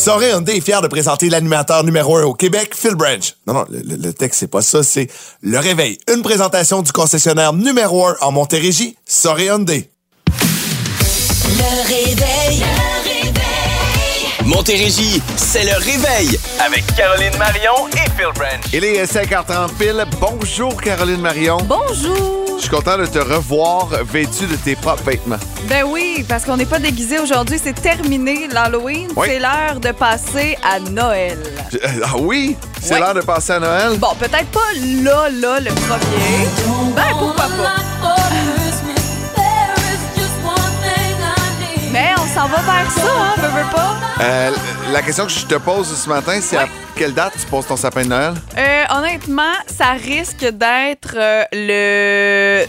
Soré Hyundai est fier de présenter l'animateur numéro un au Québec, Phil Branch. Non, non, le, texte, c'est pas ça, c'est Le Réveil, une présentation du concessionnaire numéro un en Montérégie, Soré Hyundai. Le réveil. Montérégie, c'est le réveil avec Caroline Marion et Phil Branch. Il est 5h30 pile. Bonjour Caroline Marion. Bonjour! Je suis content de te revoir vêtu de tes propres vêtements. Ben oui, parce qu'on n'est pas déguisé aujourd'hui, c'est terminé l'Halloween. Oui. C'est l'heure de passer à Noël. Je- euh, ah oui? C'est l'heure de passer à Noël? Bon, peut-être pas là, là, le premier. Ben pourquoi pas? Mais on s'en va vers ça, hein, veux, veux pas? Euh, la question que je te pose ce matin, c'est à quelle date tu poses ton sapin de Noël? Euh, honnêtement, ça risque d'être euh, le...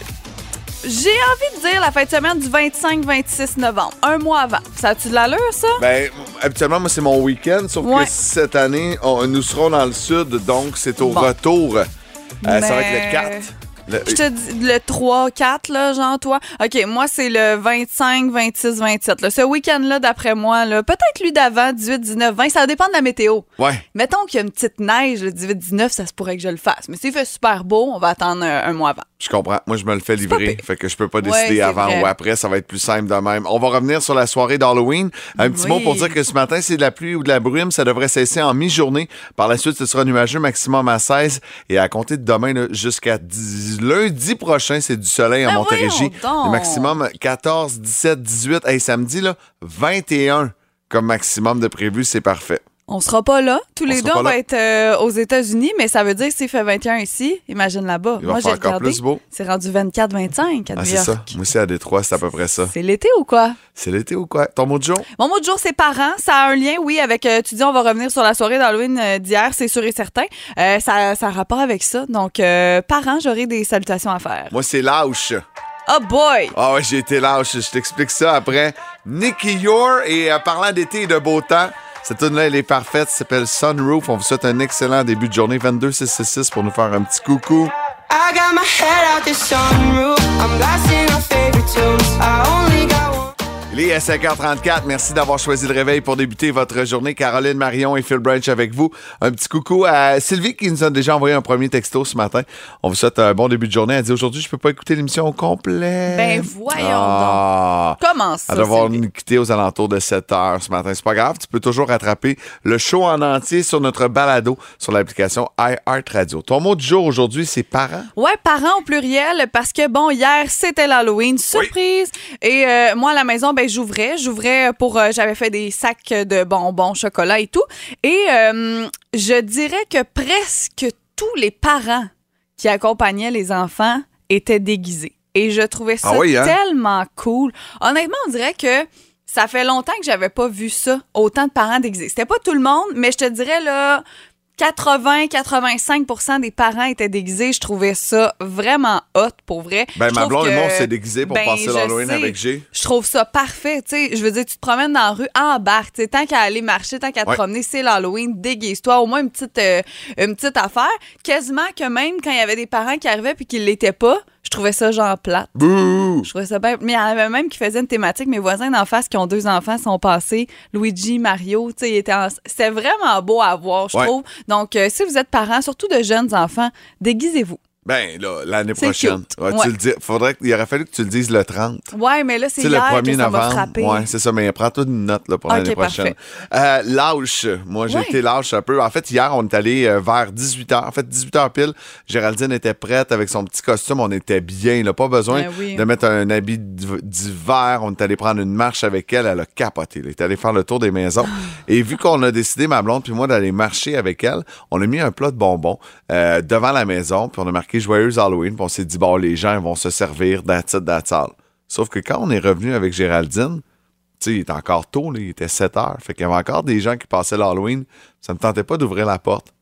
J'ai envie de dire la fin de semaine du 25-26 novembre, un mois avant. Ça a-tu de l'allure, ça? Ben, habituellement, moi, c'est mon week-end, sauf Ouais. que cette année, on- nous serons dans le sud, donc c'est au Bon. retour. Euh, Ça va être le 4. Le- Je te dis le 3-4, là, genre, toi. OK, moi, c'est le 25, 26, 27. Là. Ce week-end-là, d'après moi, là, peut-être lui d'avant, 18, 19, 20, ça dépend de la météo. Ouais. Mettons qu'il y a une petite neige, le 18, 19, ça se pourrait que je le fasse. Mais s'il fait super beau, on va attendre un, un mois avant. Je comprends. Moi, je me le fais livrer. Fait que je peux pas décider avant vrai. ou après. Ça va être plus simple de même. On va revenir sur la soirée d'Halloween. Un petit Oui. mot pour dire que ce matin, c'est de la pluie ou de la brume. Ça devrait cesser en mi-journée. Par la suite, ce sera nuageux maximum à 16. Et à compter de demain jusqu'à 10 lundi prochain, c'est du soleil en Ben Montérégie. Le maximum 14, 17, 18. Et samedi, là, 21 comme maximum de prévu. C'est parfait. On sera pas là. Tous On les deux, on va être euh, aux États-Unis, mais ça veut dire que s'il fait 21 ici, imagine là-bas. Moi, j'ai encore regardé. plus beau. C'est rendu 24-25 à Ah, c'est ça. Moi aussi, à Détroit, c'est à peu près ça. C'est l'été ou quoi? C'est l'été ou quoi? Ton mot de jour? Mon mot de jour, c'est parents. Ça a un lien, oui, avec. euh, tu dis, on va revenir sur la soirée d'Halloween euh, d'hier, c'est sûr et certain. Euh, ça, ça a rapport avec ça. Donc, euh, parents, j'aurai des salutations à faire. Moi, c'est lâche. Oh boy! Ah ouais, j'ai été lâche. Je t'explique ça après. Nicky Yor et parlant d'été et de beau temps, cette tune-là, elle est parfaite. S'appelle Sunroof. On vous souhaite un excellent début de journée. 22666 pour nous faire un petit coucou. I got my head out sunroof. I'm blasting our favorite. I only got. Il est à 5h34. Merci d'avoir choisi le réveil pour débuter votre journée. Caroline Marion et Phil Branch avec vous. Un petit coucou à Sylvie qui nous a déjà envoyé un premier texto ce matin. On vous souhaite un bon début de journée. Elle dit aujourd'hui, je peux pas écouter l'émission au complet. Ben, voyons ah. Comment ça? Elle Sylvie? nous quitter aux alentours de 7 heures ce matin. C'est pas grave, tu peux toujours rattraper le show en entier sur notre balado sur l'application iHeartRadio. Ton mot du jour aujourd'hui, c'est parents. Ouais, parents au pluriel, parce que bon, hier, c'était l'Halloween, surprise. Et euh, moi, à la maison, ben, j'ouvrais. J'ouvrais pour. euh, J'avais fait des sacs de bonbons, chocolat et tout. Et euh, je dirais que presque tous les parents qui accompagnaient les enfants étaient déguisés. Et je trouvais ça Ah oui, hein? tellement cool. Honnêtement, on dirait que. Ça fait longtemps que j'avais pas vu ça, autant de parents déguisés. C'était pas tout le monde, mais je te dirais là, 80-85% des parents étaient déguisés. Je trouvais ça vraiment hot, pour vrai. Ben, Je ma blonde et moi, on s'est déguisés pour Ben, passer l'Halloween avec G. Je trouve ça parfait. Tu sais, je veux dire, tu te promènes dans la rue, embarque. Tu sais, tant qu'à aller marcher, tant qu'à te promener, c'est l'Halloween, déguise-toi. Au moins une petite, euh, une petite affaire. Quasiment que même quand il y avait des parents qui arrivaient puis qui ne l'étaient pas, trouvais ça genre plate. Bouh! Je trouvais ça bien. Mais il y en avait même qui faisaient une thématique. Mes voisins d'en face qui ont deux enfants sont passés. Luigi, Mario, tu sais, en- C'était vraiment beau à voir, je Ouais. trouve. Donc, euh, si vous êtes parents, surtout de jeunes enfants, déguisez-vous. Ben, là, l'année prochaine. cute. Ouais, Ouais. Tu le dis, faudrait, il aurait fallu que tu le dises le 30. Ouais, mais là, c'est le hier 1er que ça novembre. Ouais, c'est ça, mais prends-toi une note là, pour l'année prochaine. Euh, lâche. Moi, j'ai Ouais. été lâche un peu. En fait, hier, on est allé euh, vers 18h. En fait, 18h pile. Géraldine était prête avec son petit costume. On était bien. Là. Pas besoin Ben oui. de mettre un habit d'hiv- d'hiver. On est allé prendre une marche avec elle. Elle a capoté. Elle est allée faire le tour des maisons. Et vu qu'on a décidé, ma blonde puis moi, d'aller marcher avec elle, on a mis un plat de bonbons euh, devant la maison. Puis on a marqué Joyeuse Halloween. Puis on s'est dit, bon, les gens vont se servir that's all. Sauf que quand on est revenu avec Géraldine, tu sais, il était encore tôt, là, il était 7 heures. Fait qu'il y avait encore des gens qui passaient l'Halloween. Ça me tentait pas d'ouvrir la porte.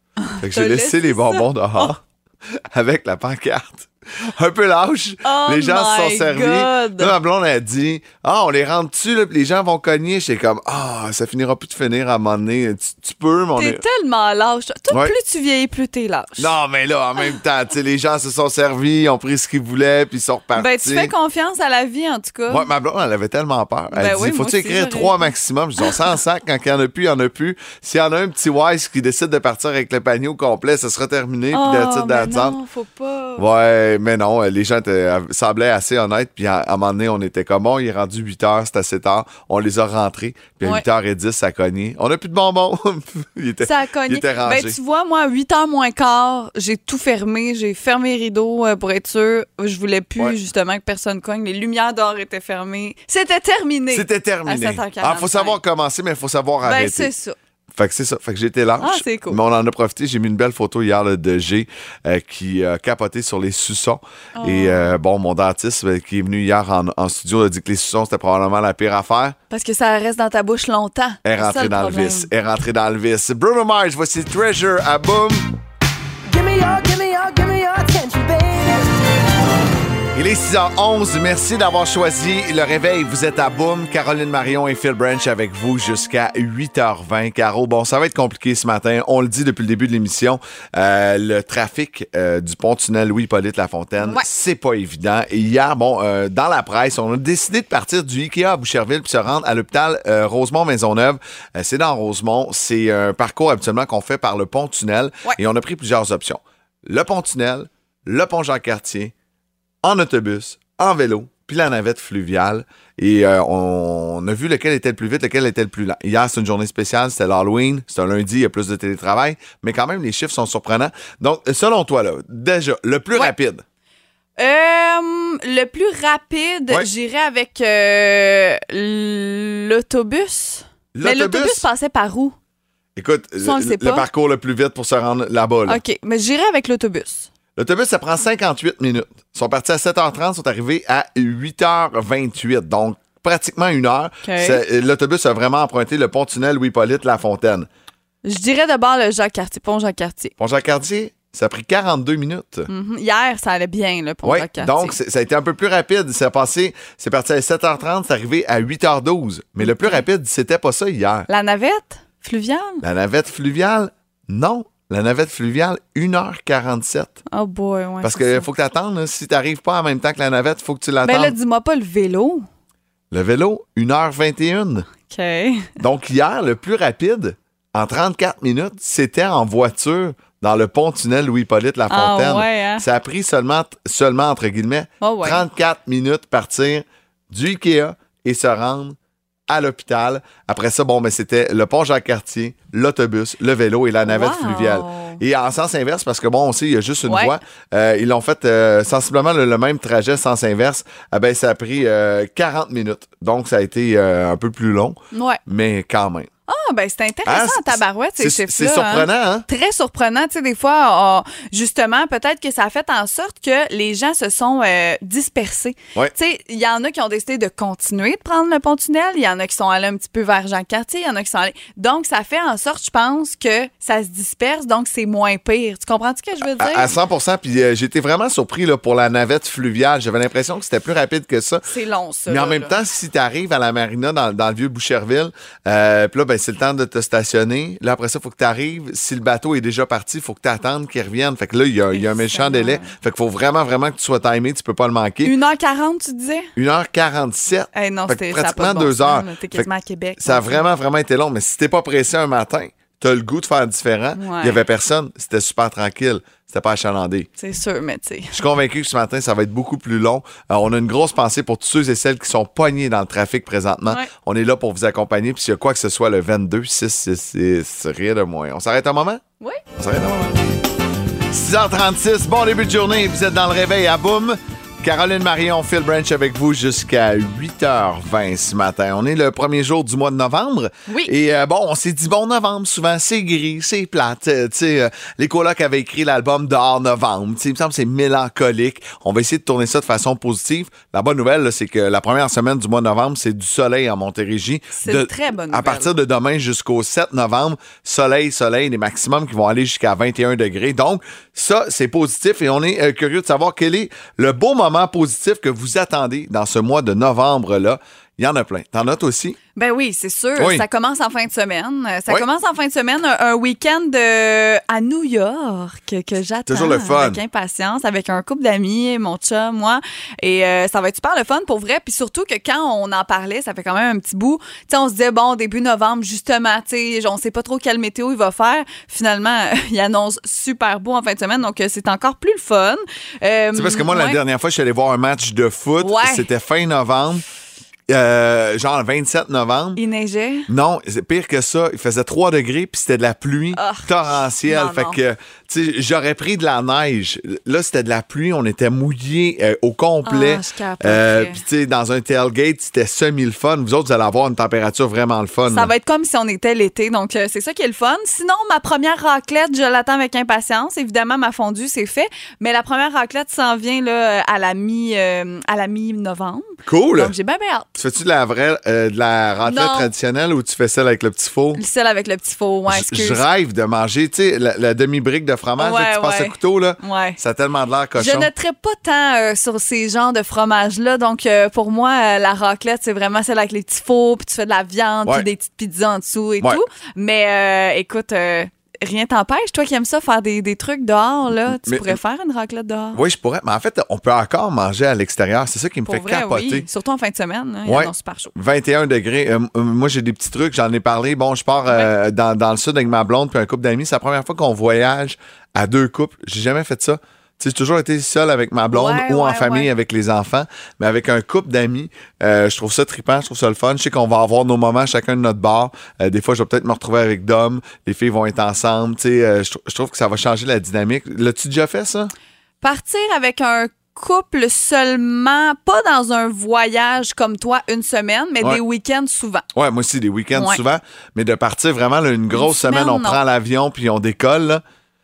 Fait que j'ai laissé les bonbons dehors avec la pancarte. un peu lâche. Oh les gens se sont servis. Là, ma blonde a dit Ah, on les rentre dessus, là, les gens vont cogner. J'étais comme Ah, ça finira plus de finir à un moment donné. Tu, tu peux, mais on T'es est. tellement lâche. Toi, Ouais. plus tu vieillis, plus t'es lâche. Non, mais là, en même temps, tu sais, les gens se sont servis, ont pris ce qu'ils voulaient, puis ils sont repartis. Ben, tu fais confiance à la vie, en tout cas. Ouais, ma blonde, elle avait tellement peur. Elle Ben dit, oui, faut-tu écrire trois maximum? Je dis, on s'en sac. Quand il y en a plus, il y en a plus. S'il y en a un petit wise qui décide de partir avec le panier au complet, ça sera terminé, oh, puis titre mais d'attente. non, faut pas. Ouais, mais non, les gens euh, semblaient assez honnêtes. Puis à, à un moment donné, on était comme, bon, il est rendu 8 heures, c'est assez tard. On les a rentrés. Puis à Ouais. 8h10, ça a cogné. On n'a plus de bonbons. il était, Ça a il cogné. était rangé. Ben, tu vois, moi, à 8 h moins quart, j'ai tout fermé. J'ai fermé les rideaux euh, pour être sûr. Je voulais plus, Ouais. justement, que personne cogne. Les lumières d'or étaient fermées. C'était terminé. C'était terminé. À 7h45. Ah, faut savoir commencer, mais il faut savoir Ben, arrêter. c'est ça. Fait que c'est ça. Fait que j'étais lâche. Ah, c'est cool. Mais on en a profité. J'ai mis une belle photo hier là, de G euh, qui a capoté sur les suçons. Oh. Et euh, bon, mon dentiste euh, qui est venu hier en, en studio a dit que les suçons, c'était probablement la pire affaire. Parce que ça reste dans ta bouche longtemps. Elle est rentrée dans le vice. Elle est rentrée dans le vice. Bruno Mars, voici Treasure à Boom. Give me your, give me your, give me your attention, baby. Il est 6h11. Merci d'avoir choisi le réveil. Vous êtes à Boom. Caroline Marion et Phil Branch avec vous jusqu'à 8h20. Caro, bon, ça va être compliqué ce matin. On le dit depuis le début de l'émission. Euh, le trafic euh, du pont-tunnel Louis-Hippolyte Lafontaine, Ouais. c'est pas évident. Et hier, bon, euh, dans la presse, on a décidé de partir du Ikea à Boucherville puis se rendre à l'hôpital euh, Rosemont-Maisonneuve. Euh, c'est dans Rosemont. C'est un parcours habituellement qu'on fait par le pont-tunnel. Ouais. Et on a pris plusieurs options. Le pont-tunnel, le pont Jean-Cartier, en autobus, en vélo, puis la navette fluviale. Et euh, on a vu lequel était le plus vite, lequel était le plus lent. Hier, c'est une journée spéciale, c'était l'Halloween, c'est un lundi, il y a plus de télétravail, mais quand même, les chiffres sont surprenants. Donc, selon toi, là, déjà, le plus Ouais. rapide, Euh, le plus rapide, Ouais. j'irais avec euh, l'autobus. Mais L'autobus? passait par où? écoute, le le, parcours le plus vite pour se rendre là-bas. là. OK, mais j'irais avec l'autobus. L'autobus, ça prend 58 minutes. Ils sont partis à 7h30, ils sont arrivés à 8h28. Donc, pratiquement une heure. C'est- L'autobus a vraiment emprunté le pont-tunnel Louis-Hippolyte Lafontaine. Je dirais d'abord le Jacques-Cartier, pont Jacques-Cartier. Pont Jacques-Cartier, ça a pris 42 minutes. Mhm. Hier, ça allait bien, le pont Oui, Jacques-Cartier. donc ça a été un peu plus rapide. C'est passé, c'est parti à 7h30, c'est arrivé à 8h12. Mais le plus rapide, c'était pas ça hier. La navette fluviale? La navette fluviale, non. La navette fluviale, 1h47. Oh boy, ouais. Parce qu'il faut que tu attendes. Si tu n'arrives pas en même temps que la navette, il faut que tu l'attendes. Ben là, dis-moi pas le vélo. le vélo, 1h21. OK. Donc hier, le plus rapide, en 34 minutes, c'était en voiture dans le pont-tunnel Louis-Hippolyte Lafontaine. Ah ouais, hein? Ça a pris seulement, seulement entre guillemets, Oh ouais. 34 minutes partir du Ikea et se rendre à l'hôpital. Après ça, bon, mais c'était le pont Jacques-Cartier, l'autobus, le vélo et la navette Wow. fluviale. Et en sens inverse, parce que bon, on sait, il y a juste une Ouais. voie. euh, ils l'ont fait euh, sensiblement le, le même trajet sens inverse. Ah ben, ça a pris euh, 40 minutes. Donc, ça a été euh, un peu plus long, Ouais. mais quand même. Ah, ben c'est intéressant, Ah, tabarouette, ces c'est- chiffres-là. c'est surprenant, hein? Très surprenant. Tu sais, des fois, on- justement, peut-être que ça a fait en sorte que les gens se sont euh, dispersés. Ouais. Tu sais, il y en a qui ont décidé de continuer de prendre le pont-tunnel. Il y en a qui sont allés un petit peu vers Jean-Cartier. Il y en a qui sont allés... Donc, ça fait en sorte, je pense, que ça se disperse. Donc, c'est moins pire. Tu comprends ce que je veux dire? À, à 100 Puis euh, j'étais vraiment surpris là, pour la navette fluviale. J'avais l'impression que c'était plus rapide que ça. C'est long, ça. Mais en là, même là. temps, si tu arrives à la marina dans, dans le vieux Boucherville, euh, puis là, ben, c'est le temps de te stationner. Là, après ça, il faut que tu arrives. Si le bateau est déjà parti, il faut que tu attendes qu'il revienne. Fait que là, il y a, il y a un méchant délai. Fait qu'il faut vraiment, vraiment que tu sois timé. Tu peux pas le manquer. 1h40, tu disais? 1h47. Eh non, c'était pratiquement bon deux sens, heures. T'es quasiment à Québec. Ça a vraiment, vraiment été long. Mais si t'es pas pressé un matin, t'as le goût de faire différent. Ouais. Il y avait personne. C'était super tranquille. C'était pas achalandé. C'est sûr, mais tu sais. Je suis convaincu que ce matin, ça va être beaucoup plus long. Euh, on a une grosse pensée pour tous ceux et celles qui sont poignés dans le trafic présentement. Ouais. On est là pour vous accompagner. Puis s'il y a quoi que ce soit le 22, 6, 6, 6, rien de moins. On s'arrête un moment? Oui. On s'arrête un moment. 6h36, bon début de journée. Vous êtes dans le réveil à boum. Caroline Marion, Phil Branch avec vous jusqu'à 8h20 ce matin. On est le premier jour du mois de novembre. Oui. Et euh, bon, on s'est dit bon novembre, souvent c'est gris, c'est plate. Euh, tu sais, euh, les colocs avaient écrit l'album dehors novembre. Tu sais, il me semble que c'est mélancolique. On va essayer de tourner ça de façon positive. La bonne nouvelle, là, c'est que la première semaine du mois de novembre, c'est du soleil en Montérégie. C'est De- une très bonne À nouvelle. partir de demain jusqu'au 7 novembre, soleil, soleil, les maximums qui vont aller jusqu'à 21 degrés. Donc, ça, c'est positif et on est euh, curieux de savoir quel est le beau moment positif que vous attendez dans ce mois de novembre-là. Il y en a plein. T'en as toi aussi? Ben oui, c'est sûr. Oui. Ça commence en fin de semaine. Euh, Ça Oui. commence en fin de semaine, un, week-end euh, à New York que j'attends Toujours le fun. avec impatience, avec un couple d'amis, mon chum, moi. Et euh, ça va être super le fun pour vrai. Puis surtout que quand on en parlait, ça fait quand même un petit bout. Sais, on se disait, bon, début novembre, justement, sais, on sait pas trop quelle météo il va faire. Finalement, il annonce super beau en fin de semaine. Donc, c'est encore plus le fun. Euh, C'est parce que moi, la dernière fois, je suis allé voir un match de foot. Ouais. C'était fin novembre. Euh, genre le 27 novembre. Il neigeait? Non, c'est pire que ça. Il faisait 3 degrés, puis c'était de la pluie Ah. torrentielle. Non, fait non. que, j'aurais pris de la neige. Là, c'était de la pluie. On était mouillés euh, au complet. Ah. Euh, puis, tu sais, dans un tailgate, c'était semi-le fun. Vous autres, vous allez avoir une température vraiment le fun. Ça là. va être comme si on était l'été, donc euh, c'est ça qui est le fun. Sinon, ma première raclette, je l'attends avec impatience. Évidemment, ma fondue, c'est fait, mais la première raclette s'en vient là, à la mi, à la mi-novembre. Cool. Donc j'ai bien bien hâte. Tu fais-tu de la vraie, de la raclette Non. traditionnelle ou tu fais celle avec le petit four? Celle avec le petit faux, ouais, excuse. je rêve de manger, tu sais, la, la demi-brique de fromage là, Ouais, que tu passes couteau, là. Ça a tellement de l'air cochon. Je ne traite pas tant euh, sur ces genres de fromages-là. Donc, euh, pour moi, euh, la raclette, c'est vraiment celle avec les petits fours, puis tu fais de la viande, puis des petites pizzas en dessous et tout. Mais euh, écoute, euh, rien t'empêche. Toi qui aimes ça, faire des, des trucs dehors, là, tu Mais- pourrais faire une raclette dehors. Oui, je pourrais. Mais en fait, on peut encore manger à l'extérieur. C'est ça qui me Pour fait vrai, capoter. oui. Surtout en fin de semaine. Hein, Ouais. Super chaud. 21 degrés. Euh, euh, moi, j'ai des petits trucs. J'en ai parlé. Bon, je pars euh, dans, dans le sud avec ma blonde puis un couple d'amis. C'est la première fois qu'on voyage à deux couples. J'ai jamais fait ça. J'ai toujours été seul avec ma blonde Ouais, ou en ouais, famille ouais. avec les enfants. Mais avec un couple d'amis, euh, je trouve ça trippant, je trouve ça le fun. Je sais qu'on va avoir nos moments chacun de notre bar. Euh, des fois, je vais peut-être me retrouver avec Dom. Les filles vont être ensemble. Euh, je, je trouve que ça va changer la dynamique. L'as-tu déjà fait, ça? Partir avec un couple seulement, pas dans un voyage comme toi une semaine, mais Ouais. des week-ends souvent. Ouais, moi aussi, des week-ends Ouais. souvent. Mais de partir vraiment là, une grosse semaine, semaine, on non. prend l'avion puis on décolle. là.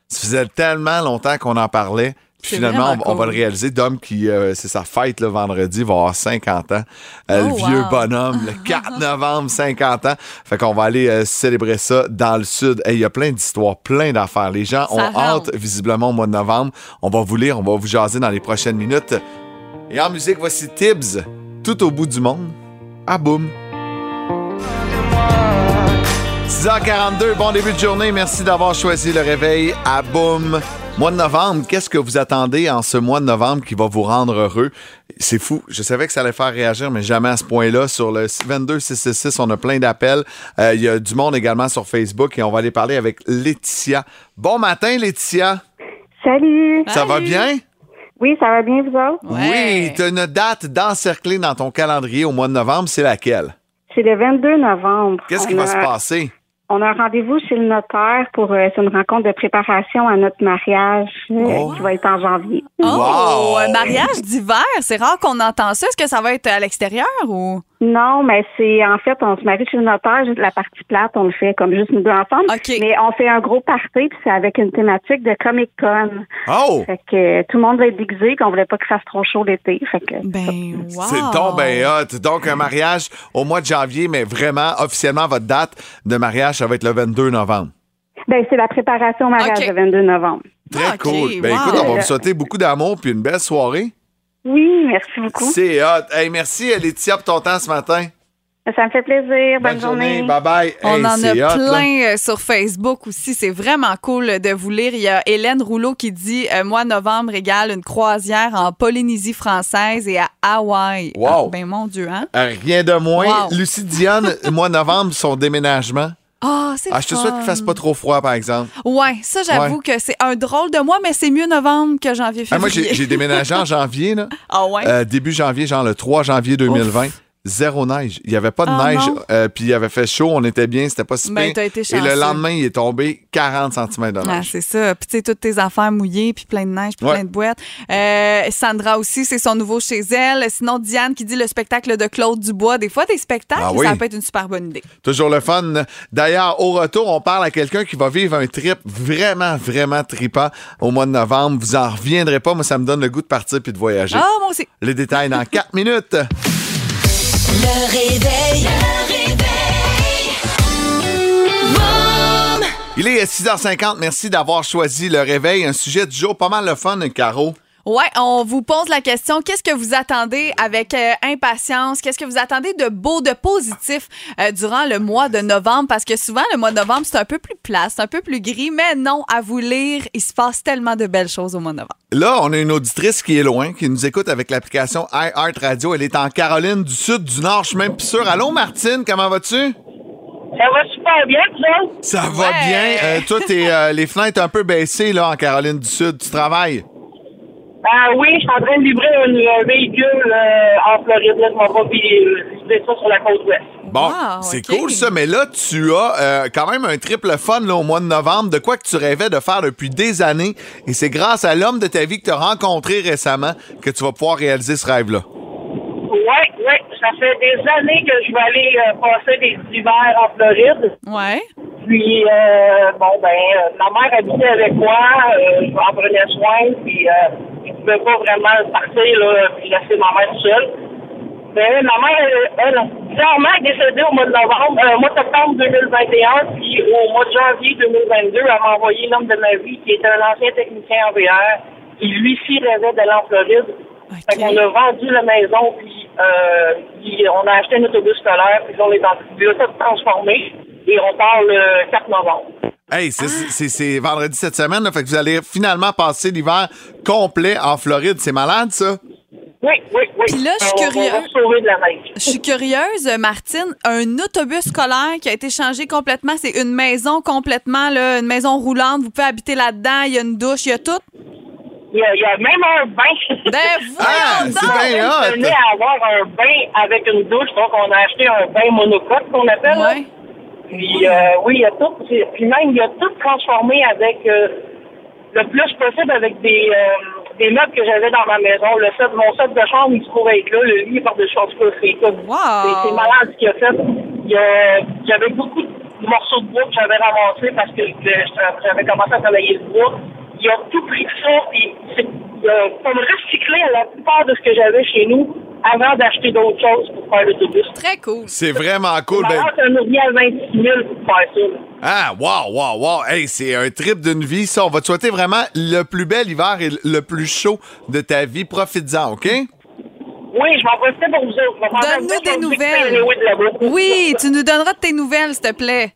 Ça faisait tellement longtemps qu'on en parlait. Finalement, on, va le réaliser. Dom, qui euh, c'est sa fête le vendredi, va avoir 50 ans. Euh, Oh, le vieux wow. bonhomme, le 4 novembre, 50 ans. Fait qu'on va aller euh, célébrer ça dans le sud. Hey, Il y a plein d'histoires, plein d'affaires. Les gens ont Ça hâte, rentre. visiblement, au mois de novembre. On va vous lire, on va vous jaser dans les prochaines minutes. Et en musique, voici Tibbs, tout au bout du monde. Ah boum. 6h42, bon début de journée. Merci d'avoir choisi le réveil à Boum. Mois de novembre, qu'est-ce que vous attendez en ce mois de novembre qui va vous rendre heureux? C'est fou. Je savais que ça allait faire réagir, mais jamais à ce point-là. Sur le 22 666, on a plein d'appels. Euh, Il y a du monde également sur Facebook et on va aller parler avec Laetitia. Bon matin, Laetitia. Salut! Ça va bien? Oui, ça va bien, vous autres? Ouais. Oui, tu as une date d'encercler dans ton calendrier au mois de novembre. C'est laquelle? C'est le 22 novembre. Qu'est-ce qui va se passer? On a un rendez-vous chez le notaire pour euh, c'est une rencontre de préparation à notre mariage euh, Oh. qui va être en janvier. Oh, Wow. un mariage d'hiver, c'est rare qu'on entend ça. Est-ce que ça va être à l'extérieur ou? Non, mais c'est en fait, on se marie chez le notaire, juste la partie plate, on le fait comme juste nous deux ensemble. OK. Mais on fait un gros party, puis c'est avec une thématique de Comic Con. Oh! Fait que tout le monde va être déguisé, qu'on voulait pas qu'il fasse trop chaud l'été. Fait que Ben, wow. C'est donc ben hot. Donc, un mariage au mois de janvier, mais vraiment, officiellement, votre date de mariage, ça va être le 22 novembre. ben c'est la préparation au mariage le 22 novembre. Très Ah, cool. Ben wow. écoute, on va vous souhaiter beaucoup d'amour puis une belle soirée. Oui, merci beaucoup. C'est hot. Hey, merci Laetitia pour ton temps ce matin. Ça me fait plaisir. Bonne, journée. Bye bye. On Hey, en a hot, plein euh, sur Facebook aussi. C'est vraiment cool de vous lire. Il y a Hélène Rouleau qui dit euh, Mois de novembre égale une croisière en Polynésie française et à Hawaï. Wow. Ah, ben mon Dieu, hein? Euh, Rien de moins. Wow. Lucie Diane, mois de novembre, son déménagement. Ah, c'est Ah, je te souhaite qu'il fasse pas trop froid, par exemple. Ouais, ça, j'avoue Ouais. que c'est un drôle de mois, mais c'est mieux novembre que janvier, Ah, moi, j'ai déménagé en janvier, là. Ah ouais? Euh, début janvier, genre le 3 janvier 2020. Zéro neige. Il n'y avait pas de Ah, neige, euh, puis il avait fait chaud, on était bien, c'était pas si Ben, pire. t'as été Et le lendemain, il est tombé 40 cm de Ah, neige. c'est ça. Puis, tu sais, toutes tes affaires mouillées, puis plein de neige, puis Ouais. plein de boîtes. Euh, Sandra aussi, c'est son nouveau chez elle. Sinon, Diane qui dit le spectacle de Claude Dubois. Des fois, des spectacles, Ah oui. ça peut être une super bonne idée. Toujours le fun. D'ailleurs, au retour, on parle à quelqu'un qui va vivre un trip vraiment, vraiment tripant au mois de novembre. Vous en reviendrez pas. Moi, ça me donne le goût de partir puis de voyager. Ah, moi aussi. Les détails dans 4 minutes. Le réveil. Le réveil. Il est 6h50. Merci d'avoir choisi le réveil. Un sujet du jour pas mal le fun, Caro. Ouais, on vous pose la question qu'est-ce que vous attendez avec euh, impatience? Qu'est-ce que vous attendez de beau, de positif euh, durant le mois de novembre? Parce que souvent le mois de novembre c'est un peu plus plat, c'est un peu plus gris, mais non, à vous lire, il se passe tellement de belles choses au mois de novembre. Là, on a une auditrice qui est loin, qui nous écoute avec l'application iHeart Radio. Elle est en Caroline du Sud, du Nord, je suis même plus sûr. Allô, Martine, comment vas-tu? Ça va super bien, vous? Ça va Ouais. bien. Euh, toi, t'es, euh, les fenêtres un peu baissées là, en Caroline du Sud. Tu travailles? Ah oui, je suis en train de livrer un, un véhicule euh, en Floride. Là, je m'en vais puis, euh, livrer ça sur la côte ouest. Bon, Wow, c'est cool ça, mais là, tu as euh, quand même un triple fun là, au mois de novembre, de quoi que tu rêvais de faire depuis des années. Et c'est grâce à l'homme de ta vie que tu as rencontré récemment que tu vas pouvoir réaliser ce rêve-là. Ouais, ouais, ça fait des années que je vais aller euh, passer des hivers en Floride. Ouais. Puis, euh, bon, ben, euh, ma mère habitait avec moi, euh, je m'en prenais soin, puis euh, je ne pouvais pas vraiment partir, là, puis laisser ma mère seule. Mais ma mère, elle, elle, clairement, est décédée au mois de novembre, euh, au mois de septembre 2021, puis au mois de janvier 2022, elle m'a envoyé l'homme de ma vie, qui était un ancien technicien en VR, qui lui aussi rêvait d'aller en Floride. Fait qu'on a vendu la maison, puis, euh, puis on a acheté un autobus scolaire, puis on est en train de tout transformer, et on part le 4 novembre. Hey, c'est- c'est c'est vendredi cette semaine, là, fait que vous allez finalement passer l'hiver complet en Floride. C'est malade, ça? Oui, oui, oui. Puis là, je suis On- On curieuse. Je suis curieuse, Martine, un autobus scolaire qui a été changé complètement, c'est une maison complètement, là, une maison roulante, vous pouvez habiter là-dedans, il y a une douche, il y a tout. Il y a, il y a même un bain. Ben Ah, c'est bien On hot! tenait à avoir un bain avec une douche, donc on a acheté un bain monocoque qu'on appelle. Ouais. Puis euh, oui, il y a tout. Puis même, il a tout transformé avec euh, le plus possible avec des, euh, des meubles que j'avais dans ma maison. Le set, mon set de chambre, il se trouve être là. Le lit par-dessus en tout cas, c'est tout. Wow. C'est- malade ce qu'il a fait. Il J'avais beaucoup de morceaux de bois que j'avais ramassés parce que j'avais commencé à travailler le bois. Il a tout pris ça et c'est il a comme recyclé la plupart de ce que j'avais chez nous avant d'acheter d'autres choses pour faire l'autobus. Très cool. C'est vraiment cool. Ben, Alors, ça nous revient à 26 000 pour faire ça. là. ah, wow, wow, wow. Hey, c'est un trip d'une vie, ça. On va te souhaiter vraiment le plus bel hiver et le plus chaud de ta vie. Profites-en, OK? Oui, je m'en profite pour vous autres. Je vais faire un Donne-nous des peu de nouvelles. De là-bas. Oui, tu nous donneras de tes nouvelles, s'il te plaît.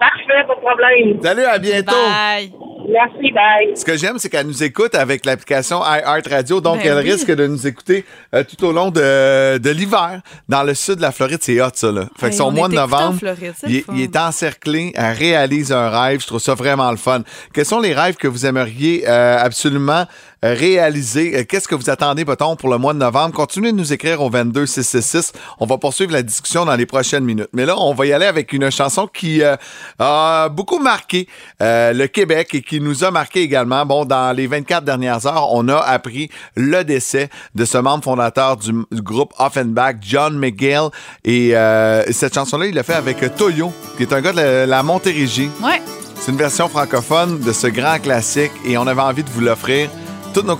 Parfait, pas de problème. Salut, à bientôt. Bye. Merci, bye. Ce que j'aime, c'est qu'elle nous écoute avec l'application iHeart Radio, donc Ben elle oui. risque de nous écouter euh, tout au long de, de l'hiver. Dans le sud de la Floride, c'est hot, ça. Là. Fait que Hey, son on mois de novembre, Floride, il, il est encerclé, elle réalise un rêve. Je trouve ça vraiment le fun. Quels sont les rêves que vous aimeriez euh, absolument réaliser? Euh, Qu'est-ce que vous attendez, peut-on, pour le mois de novembre? Continuez de nous écrire au 22666. On va poursuivre la discussion dans les prochaines minutes. Mais là, on va y aller avec une chanson qui euh, a beaucoup marqué euh, le Québec et qui nous a marqué également. Bon, dans les 24 dernières heures, on a appris le décès de ce membre fondateur du, du groupe Offenbach, John McGill. Et euh, cette chanson-là, il l'a fait avec Toyo, qui est un gars de la, la Montérégie. Ouais. C'est une version francophone de ce grand classique et on avait envie de vous l'offrir. Toutes nos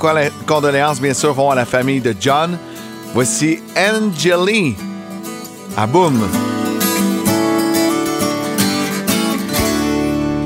condoléances, bien sûr, vont à la famille de John. Voici Angeli. À boum.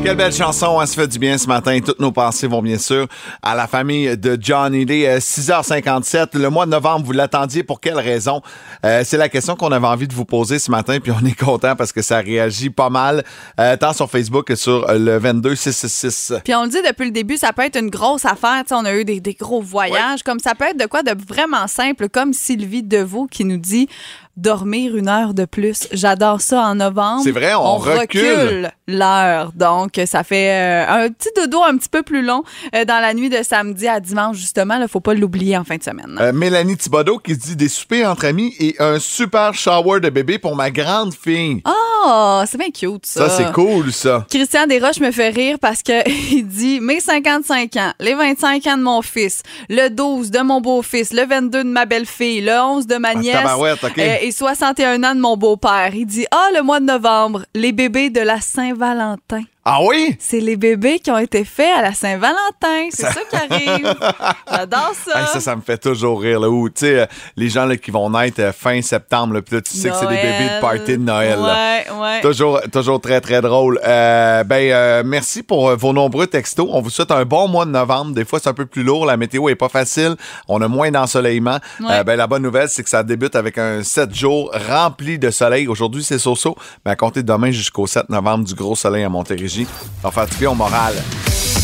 Quelle belle chanson, hein, ça fait du bien ce matin. Toutes nos pensées vont bien sûr à la famille de John. Il est euh, 6h57. Le mois de novembre, vous l'attendiez pour quelle raison? Euh, c'est la question qu'on avait envie de vous poser ce matin, puis on est content parce que ça réagit pas mal, euh, tant sur Facebook que sur le 22666. Puis on le dit depuis le début, ça peut être une grosse affaire. On a eu des, des gros voyages. Comme ça peut être de quoi de vraiment simple, comme Sylvie Deveau qui nous dit dormir une heure de plus. J'adore ça en novembre. C'est vrai, on recule. l'heure. Donc, ça fait euh, un petit dodo un petit peu plus long euh, dans la nuit de samedi à dimanche, justement. Il faut pas l'oublier en fin de semaine. Euh, Mélanie Thibodeau qui dit des soupers entre amis et un super shower de bébé pour ma grande fille. Oh, c'est bien cute, ça. ça, c'est cool, ça. Christian Desroches me fait rire parce que il dit mes 55 ans, les 25 ans de mon fils, le 12 de mon beau-fils, le 22 de ma belle-fille, le 11 de ma nièce tabarouette, OK. Euh, et 61 ans de mon beau-père. Il dit ah le mois de novembre, les bébés de la Saint-Valentin. Ah oui? C'est les bébés qui ont été faits à la Saint-Valentin. C'est ça, qui arrive. J'adore ça. Hey, ça, ça me fait toujours rire. Là, où, euh, les gens là, qui vont naître euh, fin septembre, là, puis là, tu sais que c'est des bébés de party de Noël. là. Ouais, ouais. Toujours, toujours très, très drôle. Euh, ben, merci pour vos nombreux textos. On vous souhaite un bon mois de novembre. Des fois, c'est un peu plus lourd. La météo est pas facile. On a moins d'ensoleillement. Ouais. Ben, la bonne nouvelle, c'est que ça débute avec un 7 jours rempli de soleil. Aujourd'hui, c'est so-so. Mais à compter de demain jusqu'au 7 novembre, du gros soleil à Montérégie. Ça va faire du bien au moral.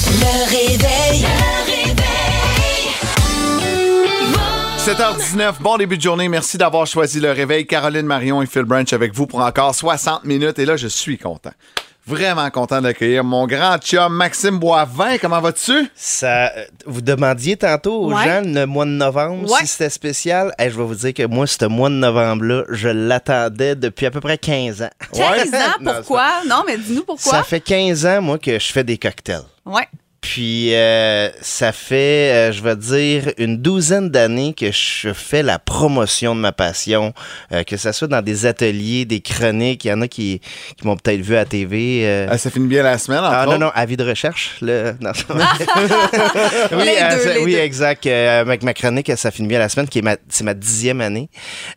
Le réveil. Le réveil. 7h19, bon début de journée. Merci d'avoir choisi le réveil. Caroline Marion et Phil Branch avec vous pour encore 60 minutes. Et là, je suis content. Vraiment content d'accueillir mon grand chum Maxime Boivin. Comment vas-tu? Ça, euh, vous demandiez tantôt aux Ouais. gens le mois de novembre Ouais. si c'était spécial. Eh, je vais vous dire que moi, ce mois de novembre-là, je l'attendais depuis à peu près 15 ans. 15 ans, Non, pourquoi? Non, mais dis-nous pourquoi. Ça fait 15 ans, moi, que je fais des cocktails. Ouais. Puis, euh, ça fait, euh, je vais dire, une douzaine d'années que je fais la promotion de ma passion, euh, que ce soit dans des ateliers, des chroniques. Il y en a qui, qui m'ont peut-être vu à TV. euh, Euh, ça finit bien la semaine, entre Ah non, non, avis de recherche. Le... Non, oui, Les euh, deux, les oui deux. exact. Euh, avec ma chronique, ça finit bien la semaine, qui est ma, c'est ma dixième année.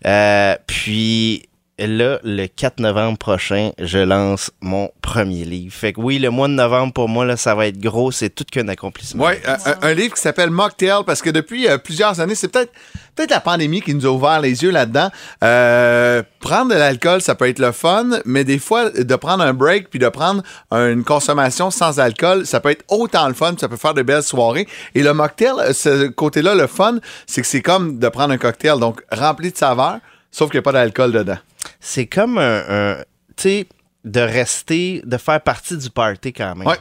Euh, puis là, le 4 novembre prochain, je lance mon premier livre. Fait que oui, le mois de novembre, pour moi, là, ça va être gros. C'est tout qu'un accomplissement. Oui, un, livre qui s'appelle Mocktail parce que depuis euh, plusieurs années, c'est peut-être peut-être la pandémie qui nous a ouvert les yeux là-dedans. Euh, prendre de l'alcool, ça peut être le fun, mais des fois, de prendre un break puis de prendre une consommation sans alcool, ça peut être autant le fun, ça peut faire de belles soirées. Et le mocktail, euh, ce côté-là, le fun, c'est que c'est comme de prendre un cocktail, donc rempli de saveurs, sauf qu'il n'y a pas d'alcool dedans. C'est comme un, un- tu sais, de rester, de faire partie du party quand même. Ouais.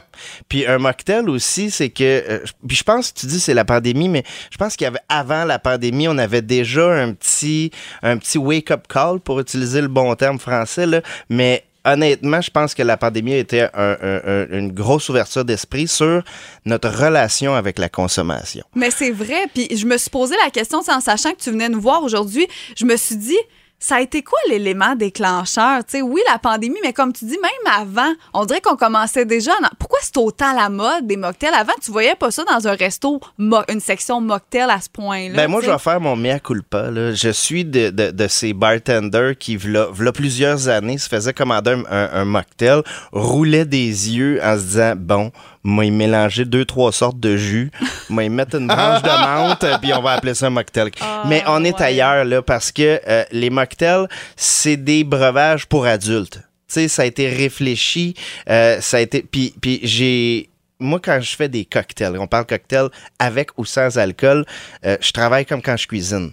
Puis un mocktail aussi, c'est que, euh, puis je pense que tu dis c'est la pandémie, mais je pense qu'il y avait avant la pandémie, on avait déjà un petit, un petit wake-up call pour utiliser le bon terme français, là, mais honnêtement, je pense que la pandémie a été un- un- un- une grosse ouverture d'esprit sur notre relation avec la consommation. Mais c'est vrai. Puis je me suis posé la question, en sachant que tu venais nous voir aujourd'hui, je me suis dit, ça a été quoi l'élément déclencheur? Tu sais, oui, la pandémie, mais comme tu dis, même avant, on dirait qu'on commençait déjà. Pourquoi c'est autant la mode des mocktails? Avant, tu voyais pas ça dans un resto, mo- une section mocktail à ce point-là. Ben moi, je vais faire mon mea culpa. Là. Je suis de, de, de ces bartenders qui, v'là, v'là plusieurs années, se faisaient commander un, un- un mocktail, roulaient des yeux en se disant, bon, moi, y mélanger deux, trois sortes de jus, y mettre une branche de menthe, puis on va appeler ça un mocktail. Mais on est ouais. ailleurs, là, parce que euh, les mocktails, c'est des breuvages pour adultes. Tu sais, ça a été réfléchi, euh, ça a été... Puis, puis j'ai... Moi, quand je fais des cocktails, on parle cocktail avec ou sans alcool, euh, je travaille comme quand je cuisine.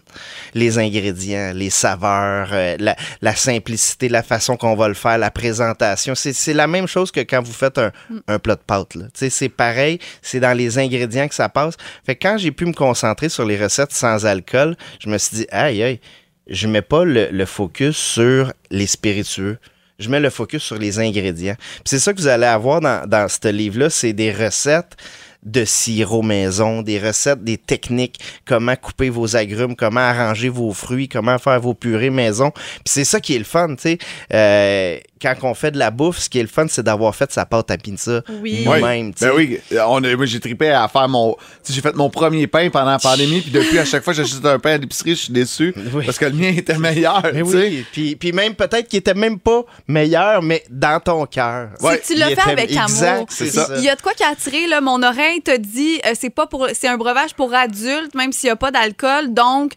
Les ingrédients, les saveurs, euh, la, simplicité, la façon qu'on va le faire, la présentation. C'est la même chose que quand vous faites un, plat de pâtes. C'est pareil, c'est dans les ingrédients que ça passe. Fait que quand j'ai pu me concentrer sur les recettes sans alcool, je me suis dit, aïe, aïe, je mets pas le, le focus sur les spiritueux. Je mets le focus sur les ingrédients. C'est ça que vous allez avoir dans, dans ce livre-là, c'est des recettes de sirop maison, des recettes, des techniques, comment couper vos agrumes, comment arranger vos fruits, comment faire vos purées maison. Puis c'est ça qui est le fun, tu sais. Euh, quand on fait de la bouffe, ce qui est le fun, c'est d'avoir fait sa pâte à pizza Oui. nous-mêmes. Ben oui, on a- moi j'ai trippé à faire mon. J'ai fait mon premier pain pendant la pandémie, puis depuis, à chaque fois que j'achète un pain à l'épicerie, je suis déçu. Oui. Parce que le mien était meilleur. Mais tu sais. oui, puis, puis même peut-être qu'il était même pas meilleur, mais dans ton cœur. C'est que tu l'as il fait avec exact, amour. c'est Il- ça. Il y a de quoi qui a attiré, là, mon oreille te dit, euh, c'est pas pour, c'est un breuvage pour adultes, même s'il n'y a pas d'alcool. Donc,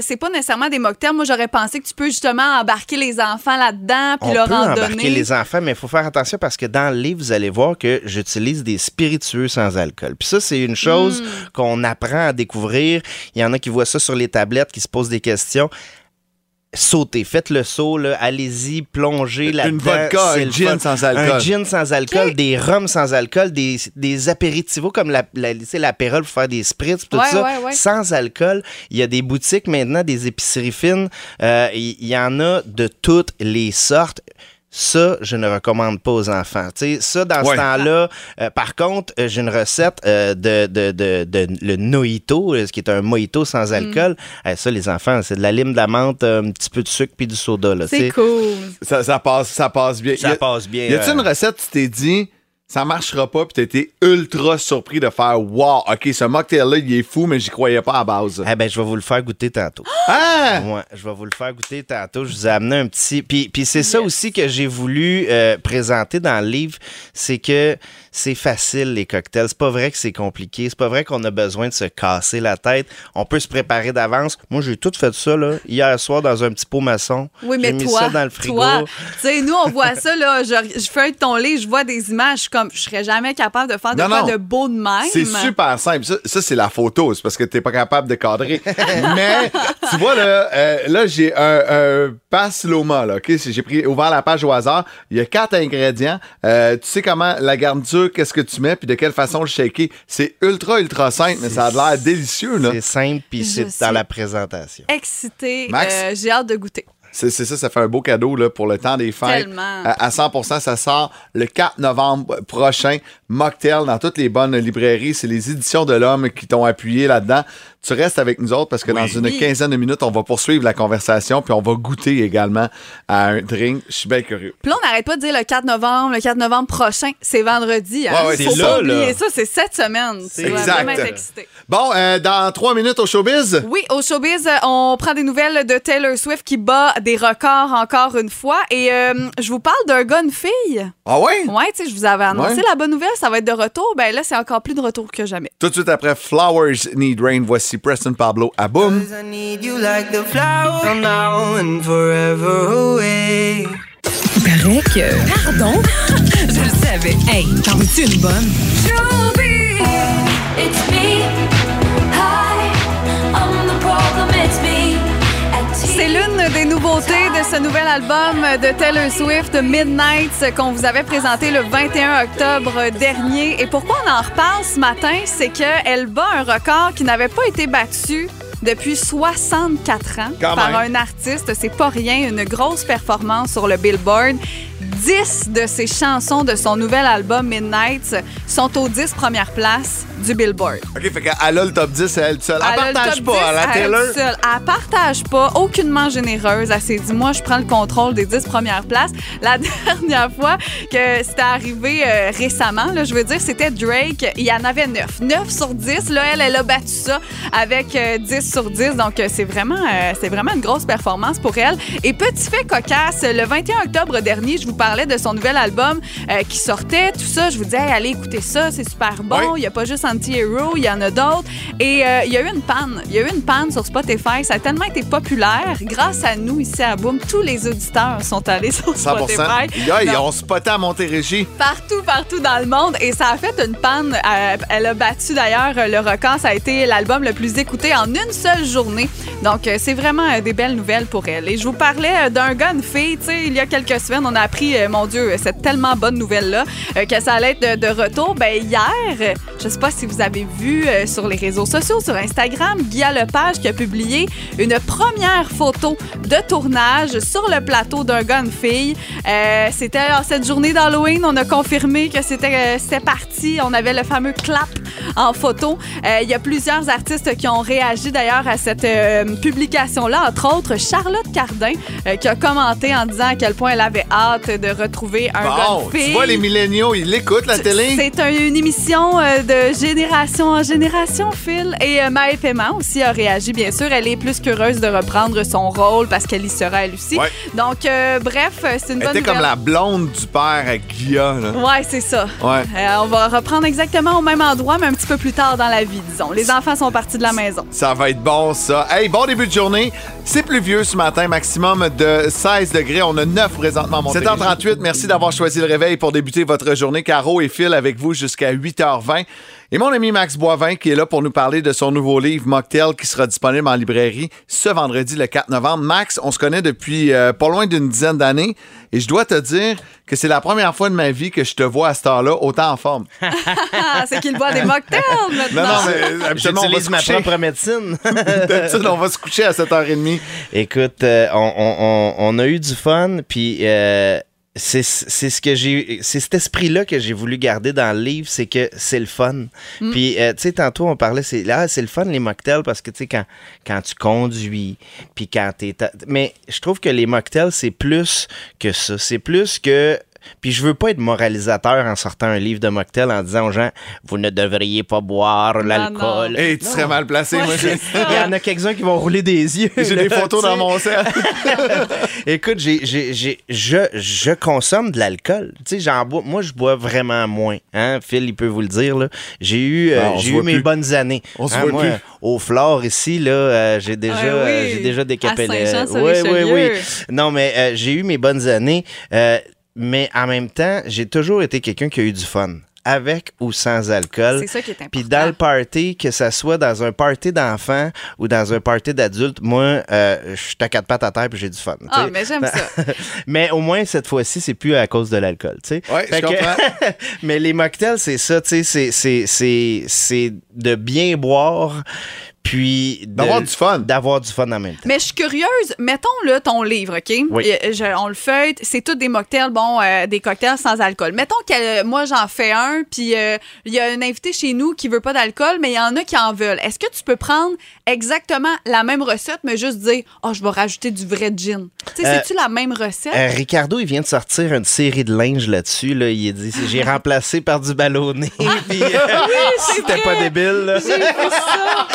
c'est pas nécessairement des mocktails. Moi, j'aurais pensé que tu peux justement embarquer les enfants là-dedans puis On leur peut en embarquer donner. les enfants, mais il faut faire attention parce que dans le livre, vous allez voir que j'utilise des spiritueux sans alcool. Puis ça, c'est une chose Hmm. qu'on apprend à découvrir. Il y en a qui voient ça sur les tablettes, qui se posent des questions. Sautez, faites le saut, là, allez-y, plongez là-dedans. vodka, c'est un gin sans alcool. Un gin sans alcool, des rums sans alcool, des, des apéritivos comme la, la, tu sais, l'apérole pour faire des spritz, tout Ouais, ça, ouais, ouais. sans alcool. Il y a des boutiques maintenant, des épiceries fines. Euh, il y, en a de toutes les sortes. Ça, je ne recommande pas aux enfants. Tu sais, ça, dans Ouais. ce temps-là, euh, par contre, euh, j'ai une recette euh, de, de, de, de le Nojito, euh, ce qui est un mojito sans Mm. alcool. Eh, ça, les enfants, c'est de la lime, de la menthe, euh, un petit peu de sucre puis du soda. Là, tu C'est cool. Ça, ça passe, ça passe bien. Ça a- passe bien. Y a-tu euh, une recette, tu t'es dit, ça marchera pas, puis été ultra surpris de faire, wow, ok, ce mocktail-là, il est fou, mais j'y croyais pas à base. Eh ben, je vais vous le faire goûter tantôt. Ah! Ouais, je vais vous le faire goûter tantôt. Je vous ai amené un petit. Puis, puis c'est ça aussi que j'ai voulu euh, présenter dans le livre, c'est que c'est facile les cocktails. C'est pas vrai que c'est compliqué. C'est pas vrai qu'on a besoin de se casser la tête. On peut se préparer d'avance. Moi, j'ai tout fait ça là hier soir dans un petit pot maçon. Oui, mais mis toi, ça dans le frigo. toi, tu sais, nous, on voit ça, là, je, je feuille ton livre, je vois des images, suis comme, je serais jamais capable de faire de Non, quoi non. de beau de même. C'est super simple. Ça, ça, c'est la photo. C'est parce que t'es pas capable de cadrer. Mais, tu vois, là, euh, là j'ai un, un passe Loma, là, OK? J'ai pris, ouvert la page au hasard. Il y a quatre ingrédients. Euh, tu sais comment la garniture, qu'est-ce que tu mets, puis de quelle façon le shaker? C'est ultra, ultra simple, mais ça a l'air délicieux, là. C'est simple, puis c'est dans la présentation. Excitée, Max? euh, j'ai hâte de goûter. C'est c'est ça, ça fait un beau cadeau là, pour le temps des fêtes. Tellement. À, à 100 ça sort le 4 novembre prochain. Mocktail dans toutes les bonnes librairies. C'est les éditions de l'homme qui t'ont appuyé là-dedans. Tu restes avec nous autres parce que dans une Oui. quinzaine de minutes, on va poursuivre la conversation puis on va goûter également à un drink. Je suis bien curieux. Puis là, on n'arrête pas de dire le 4 novembre, le 4 novembre prochain, c'est vendredi. Hein? Ouais, ouais, Faut c'est pas là, ça, c'est cette semaine. Dois exact. vraiment être excité. Bon, euh, dans trois minutes au showbiz. Oui, au showbiz, euh, on prend des nouvelles de Taylor Swift qui bat des records encore une fois. Et euh, je vous parle d'un gars, une fille. Ah ouais? Ouais, tu sais, je vous avais annoncé Ouais. la bonne nouvelle, ça va être de retour. Ben là, c'est encore plus de retour que jamais. Tout de suite après Flowers Need Rain, voici Preston Pablo à Boom. I need you like the flower now and forever away. paraît que. Pardon? Je le savais. Hey, t'en veux-tu une bonne? It's me. L'une des nouveautés de ce nouvel album de Taylor Swift, Midnight, qu'on vous avait présenté le 21 octobre dernier. Et pourquoi on en reparle ce matin, c'est qu'elle bat un record qui n'avait pas été battu depuis 64 ans Quand par même. un artiste. C'est pas rien, une grosse performance sur le Billboard. 10 de ses chansons de son nouvel album Midnight sont aux 10 premières places du Billboard. OK, fait qu'elle a le top 10 elle seule. Elle, partage pas 10 à la à elle Taylor. seule. Elle partage pas, aucunement généreuse. Elle s'est dit, moi, je prends le contrôle des 10 premières places. La dernière fois que c'était arrivé euh, récemment, là, je veux dire, c'était Drake. Il y en avait 9. 9 sur 10. Là, elle, elle a battu ça avec euh, 10 sur 10. Donc, euh, c'est vraiment, euh, c'est vraiment une grosse performance pour elle. Et petit fait cocasse, le 21 octobre dernier, je vous parlais de son nouvel album euh, qui sortait, tout ça. Je vous disais, Hey, allez écouter ça, c'est super bon. Oui. Il n'y a pas juste Anti-Hero, il y en a d'autres. Et euh, il y a eu une panne. Il y a eu une panne sur Spotify. Ça a tellement été populaire. Grâce à nous, ici à Boom, tous les auditeurs sont allés sur 100 Spotify. Yeah, ils Donc, ont spoté à Montérégie. partout, partout dans le monde. Et ça a fait une panne. Elle a battu d'ailleurs le record. Ça a été l'album le plus écouté en une journée. Donc, euh, c'est vraiment euh, des belles nouvelles pour elle. Et je vous parlais euh, d'un gars, une fille. Il y a quelques semaines, on a appris, mon Dieu, cette tellement bonne nouvelle-là, que ça allait être de, retour. Ben, hier, je sais pas si vous avez vu sur les réseaux sociaux, sur Instagram, Guy Lepage qui a publié une première photo de tournage sur le plateau d'un gars, fille. C'était alors, cette journée d'Halloween, on a confirmé que c'était c'était parti. On avait le fameux clap en photo. Euh, Il y a plusieurs artistes qui ont réagi d'ailleurs à cette euh, publication-là, entre autres Charlotte Cardin, euh, qui a commenté en disant à quel point elle avait hâte de retrouver un Bon, tu vois, les milléniaux, ils l'écoutent, la télé. C'est un- une émission de génération en génération, Phil. Et Maë Paiement aussi a réagi, bien sûr. Elle est plus qu'heureuse de reprendre son rôle parce qu'elle y sera elle aussi. Ouais. Donc, euh, bref, c'est une Elle bonne était comme la blonde du père à Guilla. Là. Ouais, c'est ça. Ouais. Euh, on va reprendre exactement au même endroit, mais un petit peu plus tard dans la vie, disons. Les enfants sont partis de la maison. Ça va être bon, ça. Hey, bon début de journée. C'est pluvieux ce matin, maximum de 16 degrés. On a 9 présentement à Montérégie. 7h38, merci d'avoir choisi le réveil pour débuter votre journée. Caro et Phil avec vous jusqu'à 8h20. Et mon ami Max Boivin qui est là pour nous parler de son nouveau livre Mocktail qui sera disponible en librairie ce vendredi le 4 novembre. Max, on se connaît depuis euh, pas loin d'une dizaine d'années et je dois te dire que c'est la première fois de ma vie que je te vois à cette heure-là autant en forme. C'est qu'il boit des mocktails maintenant. Non, non, mais habituellement, on va J'utilise se ma coucher. propre médecine. D'habitude, on va se coucher à 7h30. Écoute, euh, on, on- on- on a eu du fun, puis euh, c'est c'est ce que j'ai, c'est cet esprit-là que j'ai voulu garder dans le livre, c'est que c'est le fun. Mm. Puis euh, tu sais, tantôt on parlait, c'est là, c'est le fun les mocktails parce que tu sais quand quand tu conduis, puis quand t'es, mais je trouve que les mocktails c'est plus que ça, c'est plus que puis je veux pas être moralisateur en sortant un livre de mocktail en disant aux gens vous ne devriez pas boire l'alcool. Et tu serais mal placé, moi. Il y en a quelques-uns qui vont rouler des yeux. J'ai des photos dans mon sel. Écoute, j'ai, j'ai, j'ai- je, je consomme de l'alcool. Tu sais, j'en bois. Moi, je bois vraiment moins. Hein? Phil, il peut vous le dire. Là. J'ai eu, euh, se j'ai eu mes plus. bonnes années. On se Hein, voit moi, plus. Au Flore, ici, là, euh, j'ai déjà, Ah oui, euh, j'ai déjà décapé. Oui, oui, oui. Non, mais euh, j'ai eu mes bonnes années. Mais en même temps, j'ai toujours été quelqu'un qui a eu du fun. Avec ou sans alcool. C'est ça qui est important. Puis dans le party, que ça soit dans un party d'enfants ou dans un party d'adultes, moi, euh, je suis à quatre pattes à terre puis j'ai du fun. Ah, mais j'aime ça. mais au moins, cette fois-ci, c'est plus à cause de l'alcool, tu sais. Ouais, je que- comprends. mais les mocktails, c'est ça, tu sais, c'est- c'est- c'est c'est de bien boire, puis... D'avoir du fun. D'avoir du fun en même temps. Mais je suis curieuse. Mettons là ton livre, OK? Oui. Euh, je- on le feuille. C'est tous des mocktails, bon, euh, des cocktails sans alcool. Mettons que euh, moi, j'en fais un, puis euh, il y a un invité chez nous qui veut pas d'alcool, mais il y en a qui en veulent. Est-ce que tu peux prendre exactement la même recette, mais juste dire, oh, je vais rajouter du vrai gin? Tu sais, Euh, c'est-tu la même recette? Euh, Ricardo, il vient de sortir une série de linge là-dessus. Là. Il a dit j'ai remplacé par du ballonné. Puis, euh, c'est C'était pas débile. là. J'ai vu ça.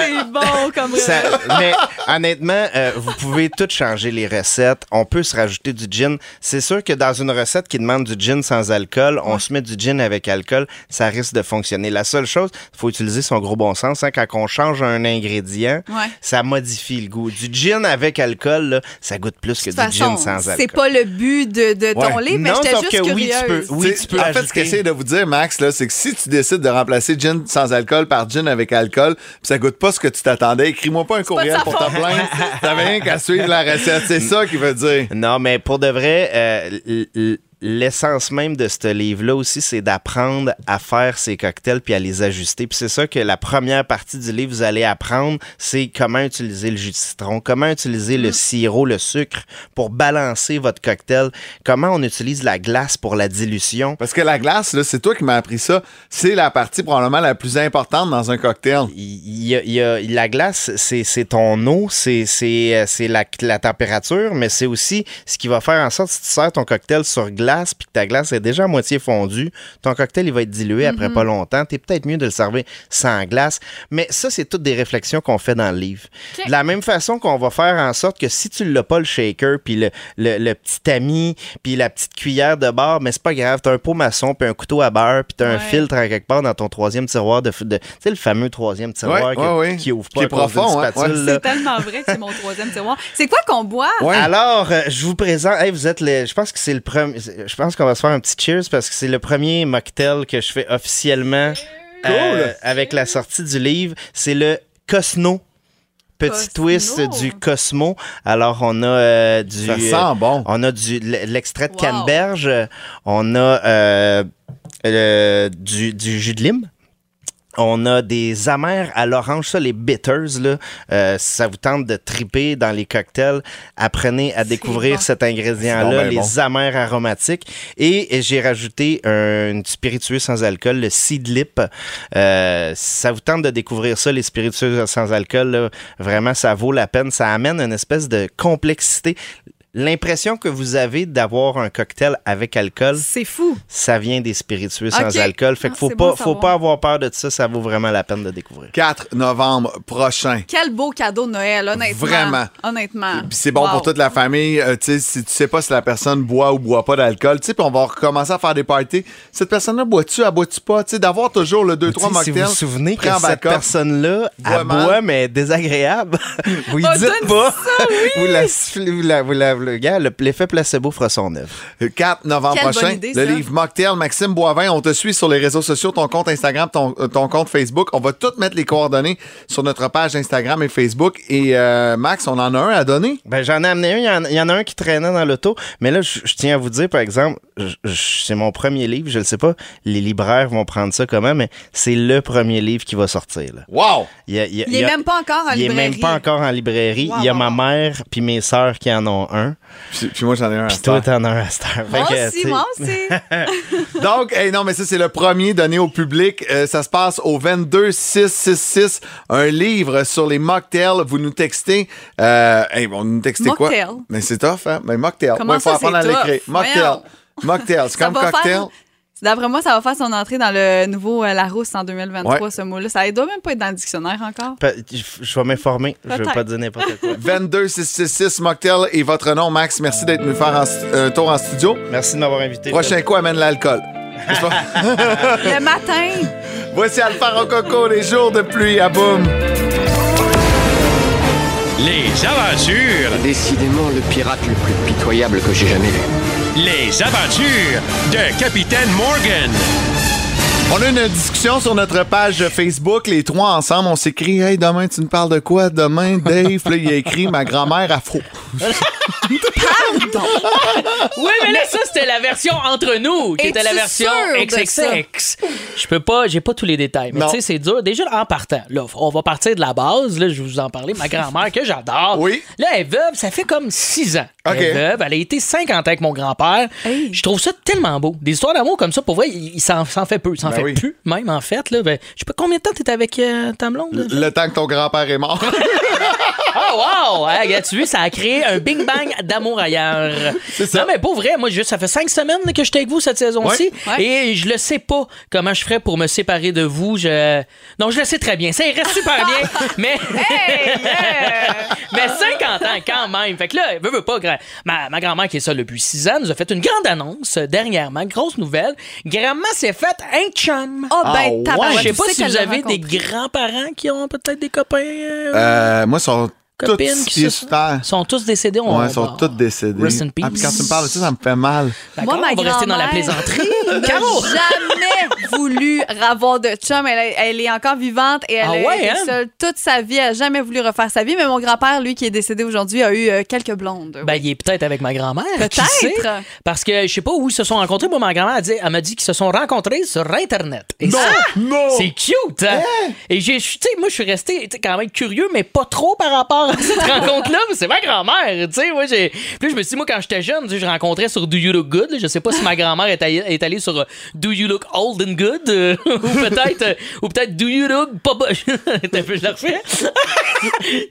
C'est bon comme Ça- recette. mais honnêtement, euh, vous pouvez tout changer les recettes. On peut se rajouter du gin. C'est sûr que dans une recette qui demande du gin sans alcool, on se met du gin avec alcool, ça risque de fonctionner. La seule chose, il faut utiliser son gros bon sens. hein. quand on change un ingrédient, Ouais. ça modifie le goût. Du gin avec alcool, là, ça goûte plus que De du gin sans alcool. c'est pas le but de, de ton Ouais. livre, mais Non, j'étais juste que oui, curieuse. tu peux- oui, tu peux en fait, ce que j'essaie de vous dire, Max, là, c'est que si tu décides de remplacer gin sans alcool par gin avec alcool, ça goûte pas ce que tu t'attendais, écris-moi pas un courriel pour te faute. plaindre. T'avais rien qu'à suivre la recette. C'est ça qui veut dire. Non, mais pour de vrai, euh, l'essence même de ce livre-là aussi, c'est d'apprendre à faire ses cocktails puis à les ajuster. Puis c'est ça que la première partie du livre, vous allez apprendre, c'est comment utiliser le jus de citron, comment utiliser le sirop, le sucre pour balancer votre cocktail, comment on utilise la glace pour la dilution. Parce que la glace, là, c'est toi qui m'as appris ça. C'est la partie probablement la plus importante dans un cocktail. Il y a, il y a- la glace, c'est c'est ton eau, c'est c'est, euh, c'est la, la température, mais c'est aussi ce qui va faire en sorte si tu sers ton cocktail sur glace puis que ta glace est déjà à moitié fondue, ton cocktail il va être dilué après pas longtemps. T'es peut-être mieux de le servir sans glace. Mais ça, c'est toutes des réflexions qu'on fait dans le livre. De la même façon qu'on va faire en sorte que si tu l'as pas le shaker puis le, le, le petit ami puis la petite cuillère de bar, mais c'est pas grave, t'as un pot maçon puis un couteau à beurre puis t'as un Ouais. filtre à quelque part dans ton troisième tiroir de, de tu sais le fameux troisième tiroir Ouais, que- ouais, ouais. qui ouvre Qui pas est cause d'une profond, hein, spatule, ouais. là. C'est tellement vrai que c'est mon troisième tiroir. C'est quoi qu'on boit? Ouais. Alors, euh, je vous présente. Hey, vous êtes les. Je pense que c'est le premier. Je pense qu'on va se faire un petit cheers parce que c'est le premier mocktail que je fais officiellement euh, avec la sortie du livre. C'est le Cosno. Petit Cosmo. twist du Cosmo. Alors, on a euh, du. Ça sent bon. On a du l'extrait de Wow. canneberge. On a euh, euh, du, du jus de lime. On a des amers à l'orange, ça, les bitters, là. Euh, si ça vous tente de triper dans les cocktails, apprenez à découvrir bon. cet ingrédient-là, bien les amers aromatiques. Et j'ai rajouté un spiritueux sans alcool, le Seed Lip. Euh, si ça vous tente de découvrir ça, les spiritueux sans alcool, là, vraiment, ça vaut la peine. Ça amène une espèce de complexité. L'impression que vous avez d'avoir un cocktail avec alcool, C'est fou. ça vient des spiritueux sans alcool. Fait Ah, qu'il faut pas, bon faut pas avoir peur de ça. Ça vaut vraiment la peine de découvrir. 4 novembre prochain. Quel beau cadeau de Noël, honnêtement. Vraiment. Honnêtement. Puis c'est bon Wow. pour toute la famille. Euh, tu sais, si tu sais pas si la personne boit ou boit pas d'alcool, tu sais, puis on va recommencer à faire des parties. Cette personne-là boit-tu, elle boit-tu pas? Tu sais, d'avoir toujours le 2-3 Tu sais, si mocktails. vous vous souvenez que cette personne-là, Boit elle boit, mais désagréable. vous y Oh, dites pas. ça, oui. vous, la, sifflez- vous, la, vous, la, le gars, le- l'effet placebo fera son œuvre. Le 4 novembre Quelle bonne prochain, idée, le ça. livre Mocktail, Maxime Boivin. On te suit sur les réseaux sociaux, ton compte Instagram, ton, euh, ton compte Facebook. On va tout mettre les coordonnées sur notre page Instagram et Facebook. Et euh, Max, on en a un à donner? Ben, j'en ai amené un. Il y en, il y en a un qui traînait dans l'auto. Mais là, je, tiens à vous dire, par exemple, c'est mon premier livre. Je ne sais pas, les libraires vont prendre ça comment, mais c'est le premier livre qui va sortir. Là. Wow! Il, a- il y a- Il il y est a- même pas encore en il est librairie. même pas encore en librairie. Wow, il y a wow, ma mère puis mes sœurs qui en ont un. Puis, puis moi, j'en ai un à Puis toi, t'en as un à cette heure. Moi que, aussi, moi aussi. Donc, hey, non, mais ça, c'est le premier donné au public. Euh, ça se passe au 22666. Un livre sur les mocktails. Vous nous textez. Euh, hey, on nous textez quoi? Mocktail. Mais c'est tough, hein? Mais mocktail. Comment Ouais, faut ça, apprendre à c'est l'écrire. tough? Mocktail. Voyons. Mocktail. C'est comme cocktail. faire- D'après moi, ça va faire son entrée dans le nouveau euh, Larousse en 2023, Ouais. ce mot-là. Ça ne doit même pas être dans le dictionnaire encore. pe- je vais m'informer. Je vais Peut-être. pas dire n'importe quoi. 22666 mocktail et votre nom, Max. Merci d'être venu faire un, tour en studio. Merci de m'avoir invité. Prochain coup, amène l'alcool. Le matin, Voici Alpha Rococo, les jours de pluie à boum. Les aventures, Décidément le pirate le plus pitoyable que j'ai jamais vu. Les aventures de Capitaine Morgan. On a une discussion sur notre page Facebook, les trois ensemble. On s'écrit Hey, demain, tu nous parles de quoi? Demain, Dave, là, il a écrit ma grand-mère afro. Oui, mais là, ça, c'était la version entre nous, qui était la version sûr de XXX. Je peux pas, j'ai pas tous les détails. Mais Non. tu sais, c'est dur. Déjà, en partant, là, on va partir de la base. Là, je vais vous en parler. Ma grand-mère, que j'adore. Oui. Là, elle est veuve, ça fait comme six ans. Elle est veuve. Elle a été 50 ans avec mon grand-père. Hey. Je trouve ça tellement beau. Des histoires d'amour comme ça, pour vrai, il, il s'en, fait peu. Il s'en Ben fait oui. plus, même, en fait. Là. Ben, je sais pas combien de temps t'étais avec euh, ta blonde? Le temps que ton grand-père est mort. Ah, wow! Regarde, tu vois, ça a créé un Bing Bang d'amour ailleurs. C'est ça. Non, mais pour vrai, moi, juste, ça fait cinq semaines que j'étais avec vous cette saison-ci. Ouais. Et je le sais pas comment je ferais pour me séparer de vous. Je... Non, je le sais très bien. Ça irait super bien. mais. mais 50 ans quand même. Fait que là, veux, veux pas. gra- Ma, ma grand-mère qui est ça depuis 6 ans nous a fait une grande annonce euh, dernièrement. Grosse nouvelle. Grand-mère s'est faite un chum. oh Ah, ben, ouais? tabarouette, Je sais pas si vous avez des grands-parents qui ont peut-être des copains. euh, Euh, moi, sont Copines qui se- sont tous décédés. On, Ouais, ils sont on- tous décédés. Rest in peace. Ah, puis quand tu me parles de ça, ça me fait mal. Moi, ma on va rester dans la plaisanterie. n'a Caro! jamais voulu avoir de chum. Elle, elle est encore vivante et elle Ah ouais, été hein? seule toute sa vie. Elle n'a jamais voulu refaire sa vie. Mais mon grand-père, lui, qui est décédé aujourd'hui, a eu euh, quelques blondes. Ben, il est peut-être avec ma grand-mère. Peut-être. Parce que je sais pas où ils se sont rencontrés. Moi, ma grand-mère, elle, dit- elle m'a dit qu'ils se sont rencontrés sur Internet. Et ça, non! c'est cute, hein? Et j'ai, tu sais, moi, je suis resté quand même curieux, mais pas trop par rapport à cette rencontre-là. mais C'est ma grand-mère, tu sais. Moi, j'ai. Puis je me suis dit, moi, quand j'étais jeune, je rencontrais sur Do You Look Good. là. Je sais pas si ma grand-mère est, allée- est allée sur euh, Do You Look Old and Good euh, ou peut-être euh, ou peut-être Do You Look pas. peu, je la refais.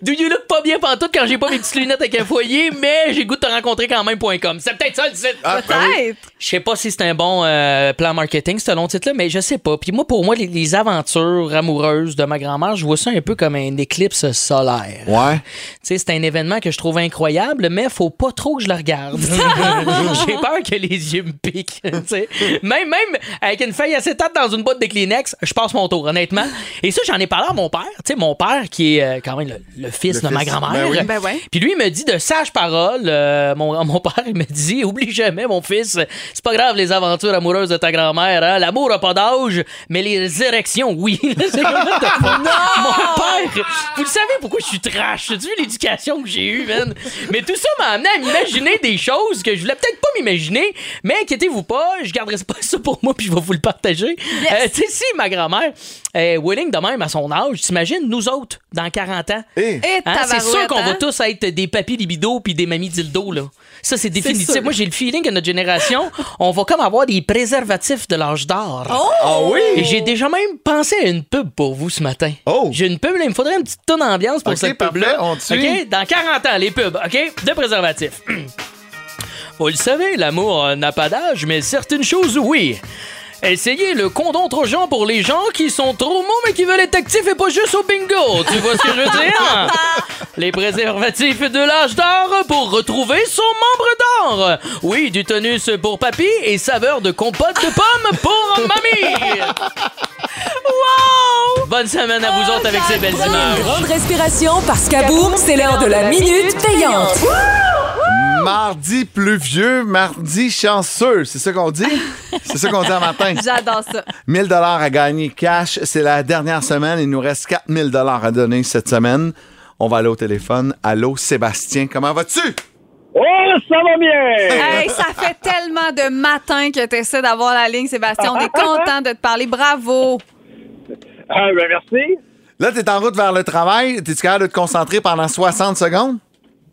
Do you look pas bien pantoute quand j'ai pas mes petites lunettes avec un foyer, mais j'ai goût de te rencontrer quand même.com. C'est peut-être ça le site. Ah, ben oui. Peut-être. Je sais pas si c'est un bon euh, plan marketing, ce long titre-là, mais je sais pas. Puis moi, pour moi, les, les aventures amoureuses de ma grand-mère, je vois ça un peu comme un éclipse solaire. Ouais. Tu sais, c'est un événement que je trouve incroyable, mais faut pas trop que je le regarde. J'ai peur que les yeux me piquent. tu sais. même, même avec une feuille acétate dans une boîte de Kleenex, je passe mon tour, honnêtement. Et ça, j'en ai parlé à mon père. Tu sais, mon père qui est euh, quand même le, le fils Le de ma fils. grand-mère. Ben oui. Ben ouais. Puis lui, il me dit de sage parole, euh, mon, mon père, il me dit, oublie jamais, mon fils, c'est pas grave les aventures amoureuses de ta grand-mère, hein. l'amour a pas d'âge, mais les érections, oui. C'est? Mon père, vous le savez pourquoi je suis trash, tu vu l'éducation que j'ai eue, man? Mais tout ça m'a amené à m'imaginer des choses que je voulais peut-être pas m'imaginer, mais inquiétez-vous pas, je garderai pas ça pour moi puis je vais vous le partager. Euh, tu sais, si ma grand-mère est willing de même à son âge, t'imagines, nous autres, dans 40 ans, Eh. Et Hein, c'est sûr qu'on va hein? tous être des papis libido puis des mamies dildo là. Ça c'est définitif. Moi j'ai le feeling que notre génération, on va comme avoir des préservatifs de l'âge d'or. Ah oui? Et j'ai déjà même pensé à une pub pour vous ce matin. Oh. J'ai une pub, là, il me faudrait une petite tonne d'ambiance pour Ok, cette pub-là. on te suit. OK, dans 40 ans, les pubs, OK, de préservatifs. Vous le savez, l'amour n'a pas d'âge, mais certaines choses, oui. Essayez le condom trop gens pour les gens qui sont trop mous mais qui veulent être actifs et pas juste au bingo. Tu vois ce que je veux dire? Les préservatifs de l'âge d'or pour retrouver son membre d'or. Oui, du tonus pour papy et saveur de compote de pommes pour mamie. Wow! Bonne semaine à vous autres avec ces belles Prenez une images. grande respiration parce qu'à boum, c'est l'heure de la minute payante. Mardi pluvieux, mardi chanceux. C'est ça qu'on dit? C'est ça qu'on dit un matin. J'adore ça. 1000 dollars à gagner cash. C'est la dernière semaine. Il nous reste 4000 dollars à donner cette semaine. On va aller au téléphone. Allô, Sébastien, comment vas-tu? Oh, ça va bien! Hey, ça fait tellement de matin que tu essaies d'avoir la ligne, Sébastien. On est content de te parler. Bravo. Ah, ben merci. Là, tu es en route vers le travail. Es-tu capable de te concentrer pendant 60 secondes?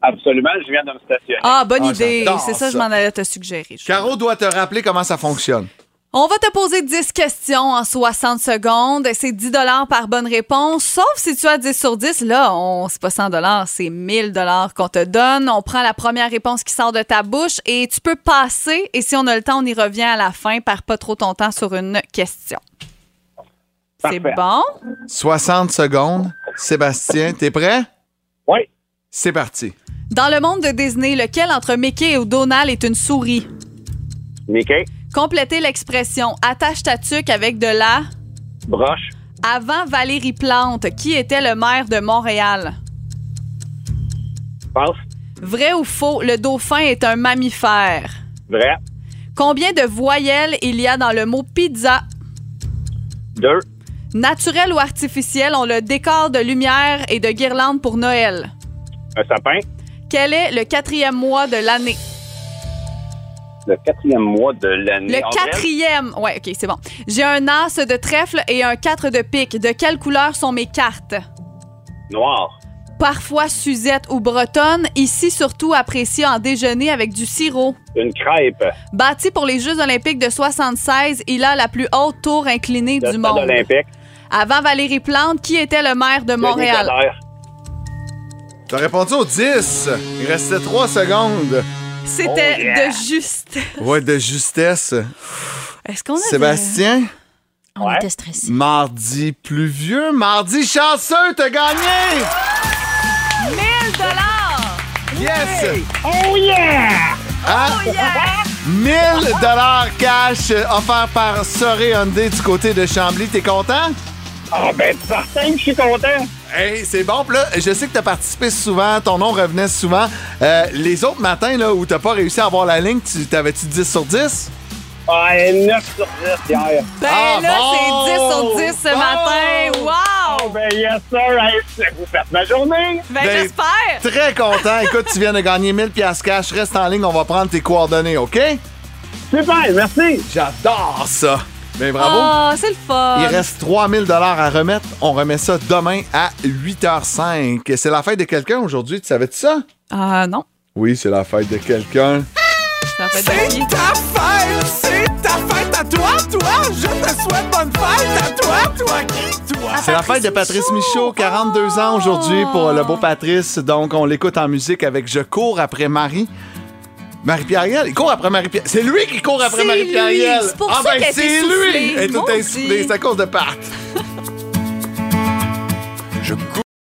Absolument, je viens de me stationner. Ah, bonne Ah, idée. C'est ça, je ça. m'en allais te suggérer. Caro doit te rappeler comment ça fonctionne. On va te poser 10 questions en 60 secondes. C'est 10 par bonne réponse. Sauf si tu as 10 sur 10, là, on, c'est pas 100 c'est 1000 qu'on te donne. On prend la première réponse qui sort de ta bouche et tu peux passer. Et si on a le temps, on y revient à la fin. Perds pas trop ton temps sur une question. C'est bon? 60 secondes. Sébastien, t'es prêt? Oui. C'est parti. Dans le monde de Disney, lequel entre Mickey et Donald est une souris? Mickey, Complétez l'expression attache ta tuque avec de la. broche, Avant Valérie Plante, qui était le maire de Montréal? passe, Vrai ou faux, le dauphin est un mammifère? vrai, Combien de voyelles il y a dans le mot pizza? deux, Naturel ou artificiel, on le décor de lumière et de guirlandes pour Noël. un sapin, Quel est le quatrième mois de l'année? Le quatrième mois de l'année. Le quatrième. Ouais, ok, c'est bon. J'ai un as de trèfle et un 4 de pique. De quelle couleur sont mes cartes? Noir, Parfois Suzette ou bretonne, ici surtout apprécié en déjeuner avec du sirop. une crêpe, Bâti pour les Jeux olympiques de 76, il a la plus haute tour inclinée le du stade monde. olympique, Avant Valérie Plante, qui était le maire de Montréal? T'as répondu au 10. Il restait 3 secondes. C'était Oh, yeah. de juste. Ouais, de justesse. Est-ce qu'on a Sébastien, On était stressés. mardi pluvieux, mardi chanceux, t'as gagné! 1000 dollars. Yes! Oh yeah! Hein? Oh yeah! 1000 dollars cash offert par Soré Hyundai du côté de Chambly. T'es content? Ah, ben, certain que je suis content. Hey, c'est bon. Puis là, je sais que t'as participé souvent, ton nom revenait souvent. Euh, les autres matins là, où t'as pas réussi à avoir la ligne, tu t'avais-tu 10 sur 10? Ah, 9 sur 10 hier. Ben Ah, là, bon! c'est 10 sur 10 ce Bon! matin. Wow! Oh, ben, yes, sir. Hey, vous faites ma journée. Ben, Ben, j'espère. Très content. Écoute, tu viens de gagner 1000 pièces cash. Reste en ligne, on va prendre tes coordonnées, OK? Super, merci. J'adore ça. Ben bravo. Oh, c'est le fun. Il reste 3000 dollars à remettre. On remet ça demain à 8h05. C'est la fête de quelqu'un aujourd'hui. Tu savais-tu ça? Ah non. Oui, c'est la fête de quelqu'un. Qui? ta fête, c'est ta fête à toi, toi. Je te souhaite bonne fête à toi, toi qui, toi. C'est la fête de Patrice Michaud, 42 ans aujourd'hui pour le beau Patrice. Donc, on l'écoute en musique avec Je cours après Marie. Marie-Pierre il court après Marie-Pierre. C'est lui qui court après Marie-Pierre lui. C'est pour Ah ça ben c'est lui. Elle est insufflée. C'est à cause de Pat.